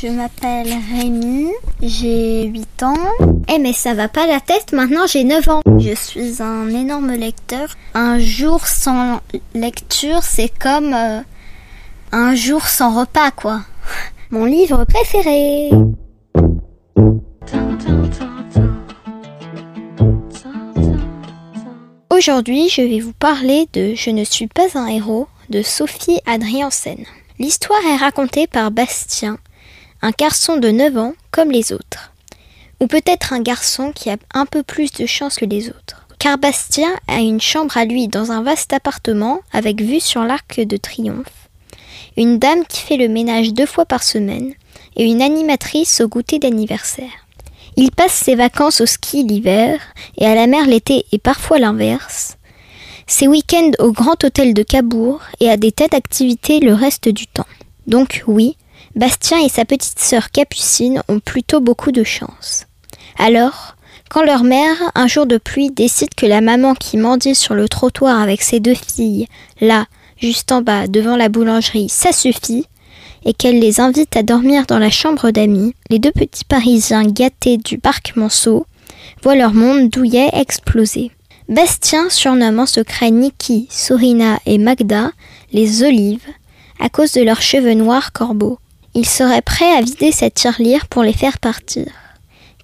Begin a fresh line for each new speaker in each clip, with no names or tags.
Je m'appelle Rémi, j'ai 8 ans. Eh mais ça va pas la tête, maintenant j'ai 9 ans. Je suis un énorme lecteur. Un jour sans lecture, c'est comme euh, un jour sans repas quoi. Mon livre préféré. Aujourd'hui, je vais vous parler de Je ne suis pas un héros de Sophie Adriansen. L'histoire est racontée par Bastien, un garçon de 9 ans comme les autres. Ou peut-être un garçon qui a un peu plus de chance que les autres. Car Bastien a une chambre à lui dans un vaste appartement avec vue sur l'arc de triomphe, une dame qui fait le ménage deux fois par semaine et une animatrice au goûter d'anniversaire. Il passe ses vacances au ski l'hiver et à la mer l'été et parfois l'inverse. Ses week-ends au grand hôtel de Cabourg et à des tas d'activités le reste du temps. Donc oui, Bastien et sa petite sœur Capucine ont plutôt beaucoup de chance. Alors, quand leur mère, un jour de pluie, décide que la maman qui mendie sur le trottoir avec ses deux filles, là, juste en bas, devant la boulangerie, ça suffit, et qu'elle les invite à dormir dans la chambre d'amis, les deux petits Parisiens gâtés du parc Monceau voient leur monde douillet exploser. Bastien surnomme en secret Niki, Sorina et Magda les olives à cause de leurs cheveux noirs corbeaux. Il serait prêt à vider cette tirelire pour les faire partir.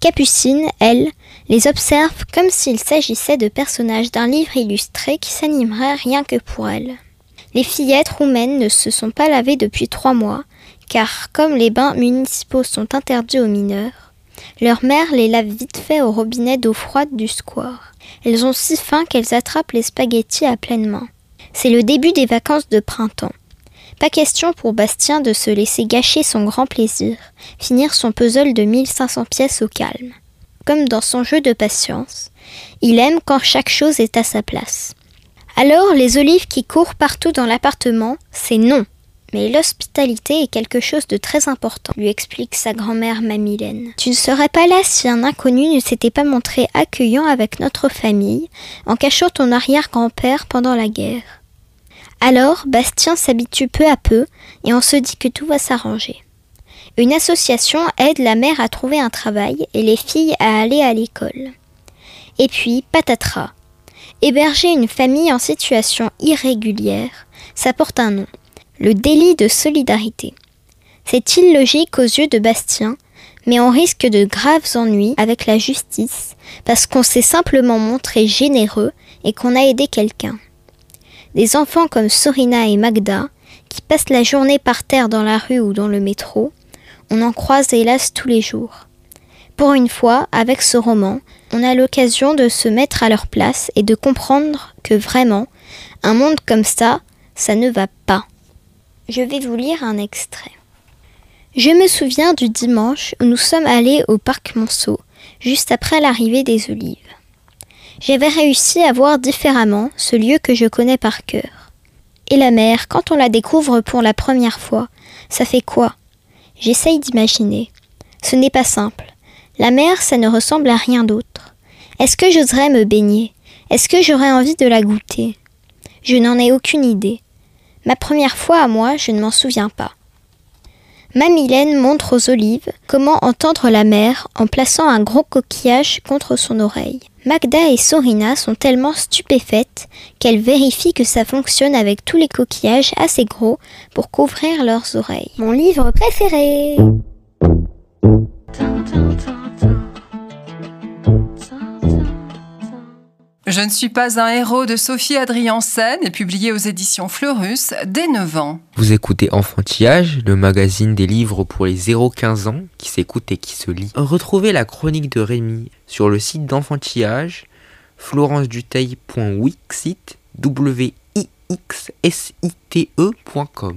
Capucine, elle, les observe comme s'il s'agissait de personnages d'un livre illustré qui s'animerait rien que pour elle. Les fillettes roumaines ne se sont pas lavées depuis trois mois, car comme les bains municipaux sont interdits aux mineurs, leur mère les lave vite fait au robinet d'eau froide du square. Elles ont si faim qu'elles attrapent les spaghettis à pleine main. C'est le début des vacances de printemps. Pas question pour Bastien de se laisser gâcher son grand plaisir, finir son puzzle de 1500 pièces au calme. Comme dans son jeu de patience, il aime quand chaque chose est à sa place. Alors les olives qui courent partout dans l'appartement, c'est non. Mais l'hospitalité est quelque chose de très important, lui explique sa grand-mère Mamilène. Tu ne serais pas là si un inconnu ne s'était pas montré accueillant avec notre famille, en cachant ton arrière-grand-père pendant la guerre. Alors, Bastien s'habitue peu à peu et on se dit que tout va s'arranger. Une association aide la mère à trouver un travail et les filles à aller à l'école. Et puis, patatras. Héberger une famille en situation irrégulière, ça porte un nom, le délit de solidarité. C'est illogique aux yeux de Bastien, mais on risque de graves ennuis avec la justice parce qu'on s'est simplement montré généreux et qu'on a aidé quelqu'un. Des enfants comme Sorina et Magda, qui passent la journée par terre dans la rue ou dans le métro, on en croise hélas tous les jours. Pour une fois, avec ce roman, on a l'occasion de se mettre à leur place et de comprendre que vraiment, un monde comme ça, ça ne va pas. Je vais vous lire un extrait. Je me souviens du dimanche où nous sommes allés au parc Monceau, juste après l'arrivée des olives j'avais réussi à voir différemment ce lieu que je connais par cœur. Et la mer, quand on la découvre pour la première fois, ça fait quoi? J'essaye d'imaginer. Ce n'est pas simple. La mer, ça ne ressemble à rien d'autre. Est-ce que j'oserais me baigner? Est-ce que j'aurais envie de la goûter? Je n'en ai aucune idée. Ma première fois à moi, je ne m'en souviens pas. Mamilène montre aux olives comment entendre la mer en plaçant un gros coquillage contre son oreille. Magda et Sorina sont tellement stupéfaites qu'elles vérifient que ça fonctionne avec tous les coquillages assez gros pour couvrir leurs oreilles. Mon livre préféré
Je ne suis pas un héros de Sophie Adriansen est publié aux éditions Fleurus dès 9 ans.
Vous écoutez Enfantillage, le magazine des livres pour les 0-15 ans qui s'écoute et qui se lit. Retrouvez la chronique de Rémi sur le site d'Enfantillage, florenceduteil.wixit, w i x s i t ecom